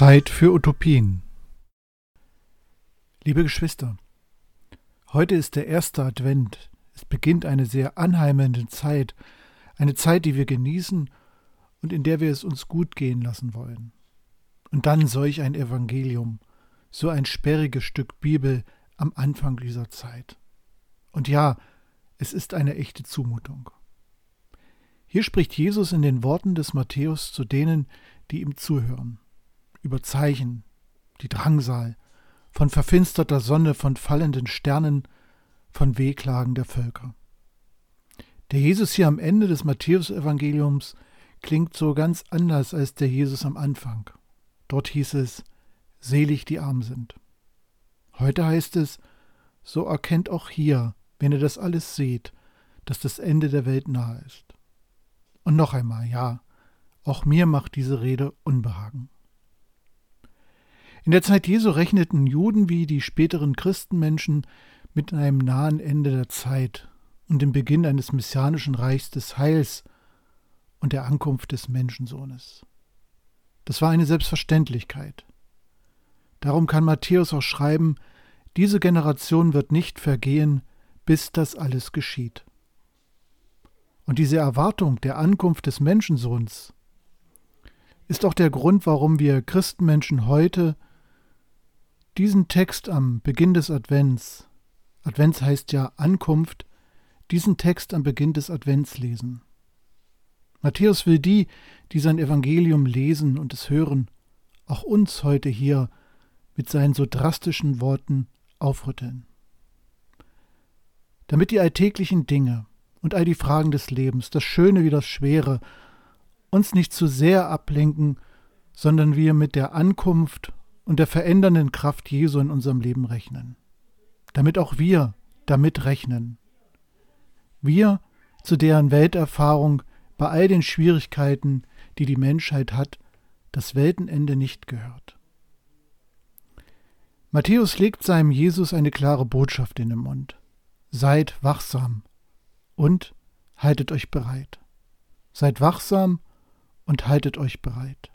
Zeit für Utopien. Liebe Geschwister, heute ist der erste Advent. Es beginnt eine sehr anheimelnde Zeit, eine Zeit, die wir genießen und in der wir es uns gut gehen lassen wollen. Und dann solch ein Evangelium, so ein sperriges Stück Bibel am Anfang dieser Zeit. Und ja, es ist eine echte Zumutung. Hier spricht Jesus in den Worten des Matthäus zu denen, die ihm zuhören über Zeichen, die Drangsal, von verfinsterter Sonne, von fallenden Sternen, von Wehklagen der Völker. Der Jesus hier am Ende des Matthäusevangeliums klingt so ganz anders als der Jesus am Anfang. Dort hieß es, selig die arm sind. Heute heißt es, so erkennt auch hier, wenn ihr das alles seht, dass das Ende der Welt nahe ist. Und noch einmal, ja, auch mir macht diese Rede Unbehagen. In der Zeit Jesu rechneten Juden wie die späteren Christenmenschen mit einem nahen Ende der Zeit und dem Beginn eines messianischen Reichs des Heils und der Ankunft des Menschensohnes. Das war eine Selbstverständlichkeit. Darum kann Matthäus auch schreiben, diese Generation wird nicht vergehen, bis das alles geschieht. Und diese Erwartung der Ankunft des Menschensohns ist auch der Grund, warum wir Christenmenschen heute diesen Text am Beginn des Advents, Advents heißt ja Ankunft, diesen Text am Beginn des Advents lesen. Matthäus will die, die sein Evangelium lesen und es hören, auch uns heute hier mit seinen so drastischen Worten aufrütteln. Damit die alltäglichen Dinge und all die Fragen des Lebens, das Schöne wie das Schwere, uns nicht zu sehr ablenken, sondern wir mit der Ankunft und der verändernden Kraft Jesu in unserem Leben rechnen. Damit auch wir damit rechnen. Wir, zu deren Welterfahrung bei all den Schwierigkeiten, die die Menschheit hat, das Weltenende nicht gehört. Matthäus legt seinem Jesus eine klare Botschaft in den Mund. Seid wachsam und haltet euch bereit. Seid wachsam und haltet euch bereit.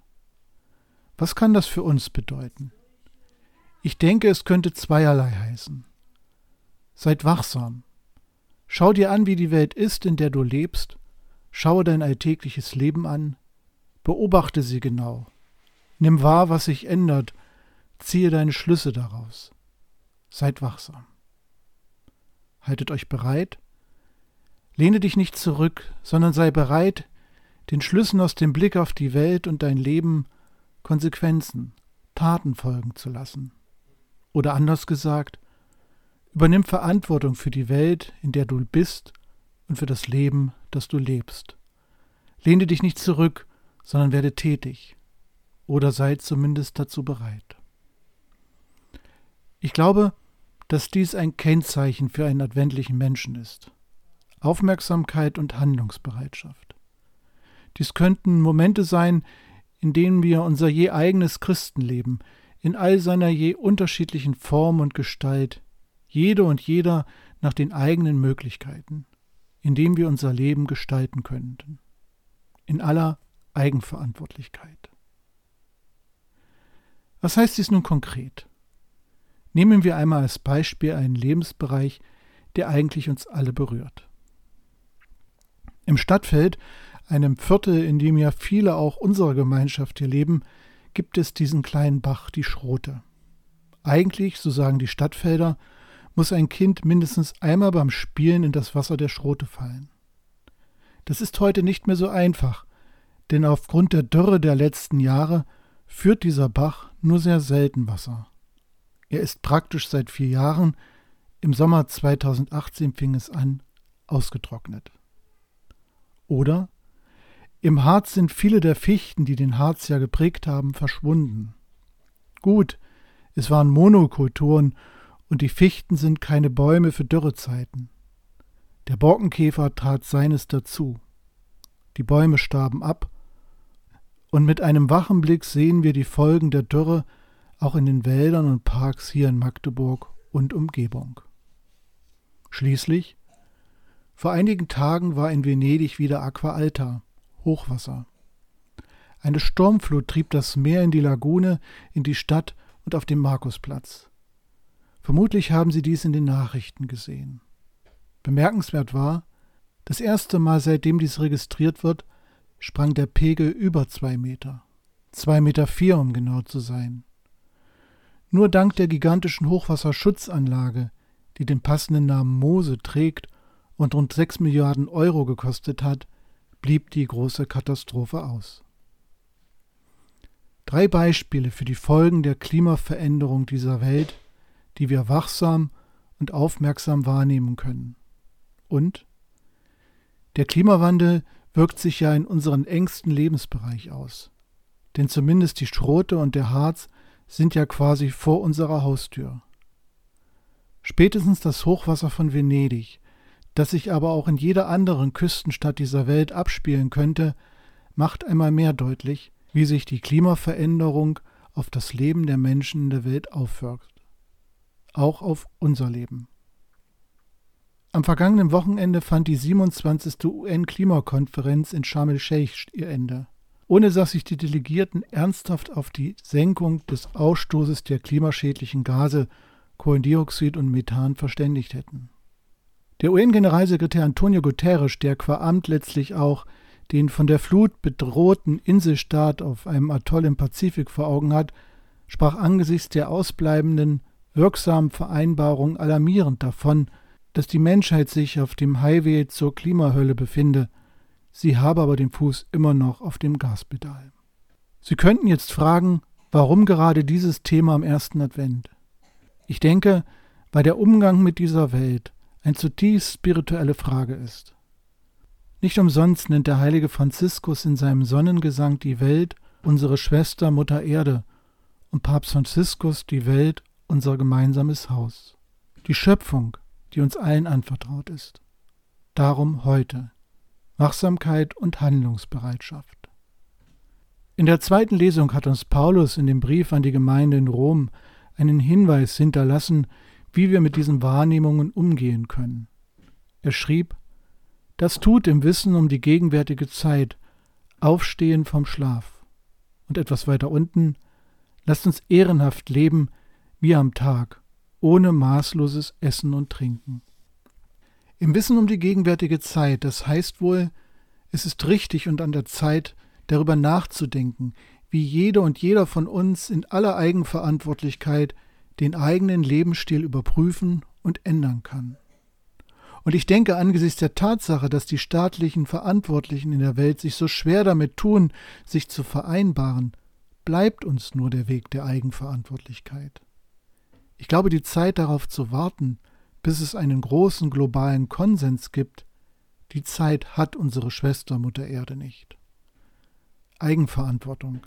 Was kann das für uns bedeuten? Ich denke, es könnte zweierlei heißen. Seid wachsam. Schau dir an, wie die Welt ist, in der du lebst. Schaue dein alltägliches Leben an. Beobachte sie genau. Nimm wahr, was sich ändert. Ziehe deine Schlüsse daraus. Seid wachsam. Haltet euch bereit. Lehne dich nicht zurück, sondern sei bereit, den Schlüssen aus dem Blick auf die Welt und dein Leben Konsequenzen, Taten folgen zu lassen. Oder anders gesagt, übernimm Verantwortung für die Welt, in der du bist und für das Leben, das du lebst. Lehne dich nicht zurück, sondern werde tätig. Oder sei zumindest dazu bereit. Ich glaube, dass dies ein Kennzeichen für einen adventlichen Menschen ist. Aufmerksamkeit und Handlungsbereitschaft. Dies könnten Momente sein, in denen wir unser je eigenes Christenleben in all seiner je unterschiedlichen Form und Gestalt, jede und jeder nach den eigenen Möglichkeiten, in dem wir unser Leben gestalten könnten, in aller Eigenverantwortlichkeit. Was heißt dies nun konkret? Nehmen wir einmal als Beispiel einen Lebensbereich, der eigentlich uns alle berührt. Im Stadtfeld einem Viertel, in dem ja viele auch unserer Gemeinschaft hier leben, gibt es diesen kleinen Bach, die Schrote. Eigentlich, so sagen die Stadtfelder, muss ein Kind mindestens einmal beim Spielen in das Wasser der Schrote fallen. Das ist heute nicht mehr so einfach, denn aufgrund der Dürre der letzten Jahre führt dieser Bach nur sehr selten Wasser. Er ist praktisch seit vier Jahren, im Sommer 2018 fing es an, ausgetrocknet. Oder im Harz sind viele der Fichten, die den Harz ja geprägt haben, verschwunden. Gut, es waren Monokulturen und die Fichten sind keine Bäume für Dürrezeiten. Der Borkenkäfer tat seines dazu. Die Bäume starben ab, und mit einem wachen Blick sehen wir die Folgen der Dürre auch in den Wäldern und Parks hier in Magdeburg und Umgebung. Schließlich, vor einigen Tagen war in Venedig wieder Aqua Alta, Hochwasser. Eine Sturmflut trieb das Meer in die Lagune, in die Stadt und auf dem Markusplatz. Vermutlich haben Sie dies in den Nachrichten gesehen. Bemerkenswert war, das erste Mal seitdem dies registriert wird, sprang der Pegel über zwei Meter. Zwei Meter vier, um genau zu sein. Nur dank der gigantischen Hochwasserschutzanlage, die den passenden Namen Mose trägt und rund sechs Milliarden Euro gekostet hat, blieb die große Katastrophe aus. Drei Beispiele für die Folgen der Klimaveränderung dieser Welt, die wir wachsam und aufmerksam wahrnehmen können. Und der Klimawandel wirkt sich ja in unseren engsten Lebensbereich aus. Denn zumindest die Schrote und der Harz sind ja quasi vor unserer Haustür. Spätestens das Hochwasser von Venedig, das sich aber auch in jeder anderen Küstenstadt dieser Welt abspielen könnte, macht einmal mehr deutlich, wie sich die Klimaveränderung auf das Leben der Menschen in der Welt aufwirkt. Auch auf unser Leben. Am vergangenen Wochenende fand die 27. UN-Klimakonferenz in Sharm el-Sheikh ihr Ende, ohne dass sich die Delegierten ernsthaft auf die Senkung des Ausstoßes der klimaschädlichen Gase Kohlendioxid und Methan verständigt hätten. Der UN-Generalsekretär Antonio Guterres, der qua Amt letztlich auch den von der Flut bedrohten Inselstaat auf einem Atoll im Pazifik vor Augen hat, sprach angesichts der ausbleibenden wirksamen Vereinbarung alarmierend davon, dass die Menschheit sich auf dem Highway zur Klimahölle befinde, sie habe aber den Fuß immer noch auf dem Gaspedal. Sie könnten jetzt fragen, warum gerade dieses Thema am ersten Advent? Ich denke, weil der Umgang mit dieser Welt eine zutiefst spirituelle Frage ist. Nicht umsonst nennt der heilige Franziskus in seinem Sonnengesang die Welt unsere Schwester Mutter Erde und Papst Franziskus die Welt unser gemeinsames Haus. Die Schöpfung die uns allen anvertraut ist. Darum heute Wachsamkeit und Handlungsbereitschaft. In der zweiten Lesung hat uns Paulus in dem Brief an die Gemeinde in Rom einen Hinweis hinterlassen, wie wir mit diesen Wahrnehmungen umgehen können. Er schrieb, das tut im Wissen um die gegenwärtige Zeit, Aufstehen vom Schlaf. Und etwas weiter unten, lasst uns ehrenhaft leben wie am Tag ohne maßloses Essen und Trinken. Im Wissen um die gegenwärtige Zeit, das heißt wohl, es ist richtig und an der Zeit, darüber nachzudenken, wie jede und jeder von uns in aller Eigenverantwortlichkeit den eigenen Lebensstil überprüfen und ändern kann. Und ich denke angesichts der Tatsache, dass die staatlichen Verantwortlichen in der Welt sich so schwer damit tun, sich zu vereinbaren, bleibt uns nur der Weg der Eigenverantwortlichkeit. Ich glaube, die Zeit darauf zu warten, bis es einen großen globalen Konsens gibt, die Zeit hat unsere Schwester Mutter Erde nicht. Eigenverantwortung,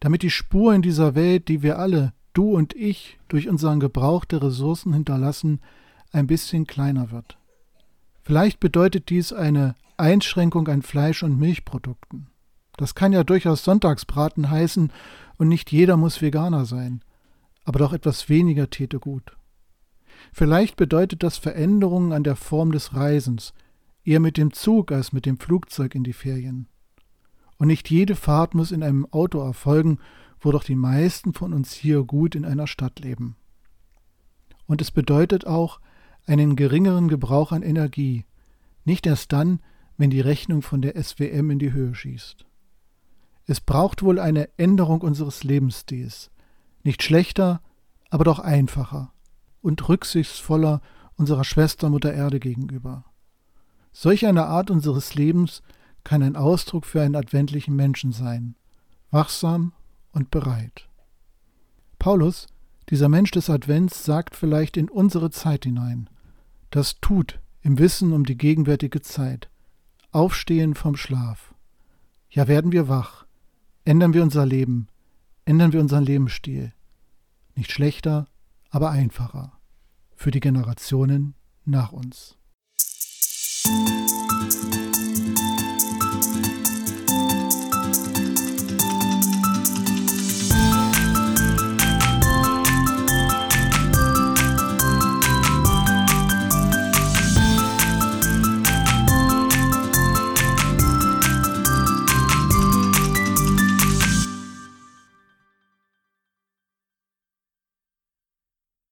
damit die Spur in dieser Welt, die wir alle, du und ich, durch unseren Gebrauch der Ressourcen hinterlassen, ein bisschen kleiner wird. Vielleicht bedeutet dies eine Einschränkung an Fleisch- und Milchprodukten. Das kann ja durchaus Sonntagsbraten heißen und nicht jeder muss Veganer sein aber doch etwas weniger täte gut. Vielleicht bedeutet das Veränderungen an der Form des Reisens, eher mit dem Zug als mit dem Flugzeug in die Ferien. Und nicht jede Fahrt muss in einem Auto erfolgen, wo doch die meisten von uns hier gut in einer Stadt leben. Und es bedeutet auch einen geringeren Gebrauch an Energie, nicht erst dann, wenn die Rechnung von der SWM in die Höhe schießt. Es braucht wohl eine Änderung unseres Lebensstils, nicht schlechter, aber doch einfacher und rücksichtsvoller unserer Schwester Mutter Erde gegenüber. Solch eine Art unseres Lebens kann ein Ausdruck für einen adventlichen Menschen sein, wachsam und bereit. Paulus, dieser Mensch des Advents, sagt vielleicht in unsere Zeit hinein, das tut im Wissen um die gegenwärtige Zeit, aufstehen vom Schlaf. Ja, werden wir wach, ändern wir unser Leben, ändern wir unseren Lebensstil. Nicht schlechter, aber einfacher. Für die Generationen nach uns.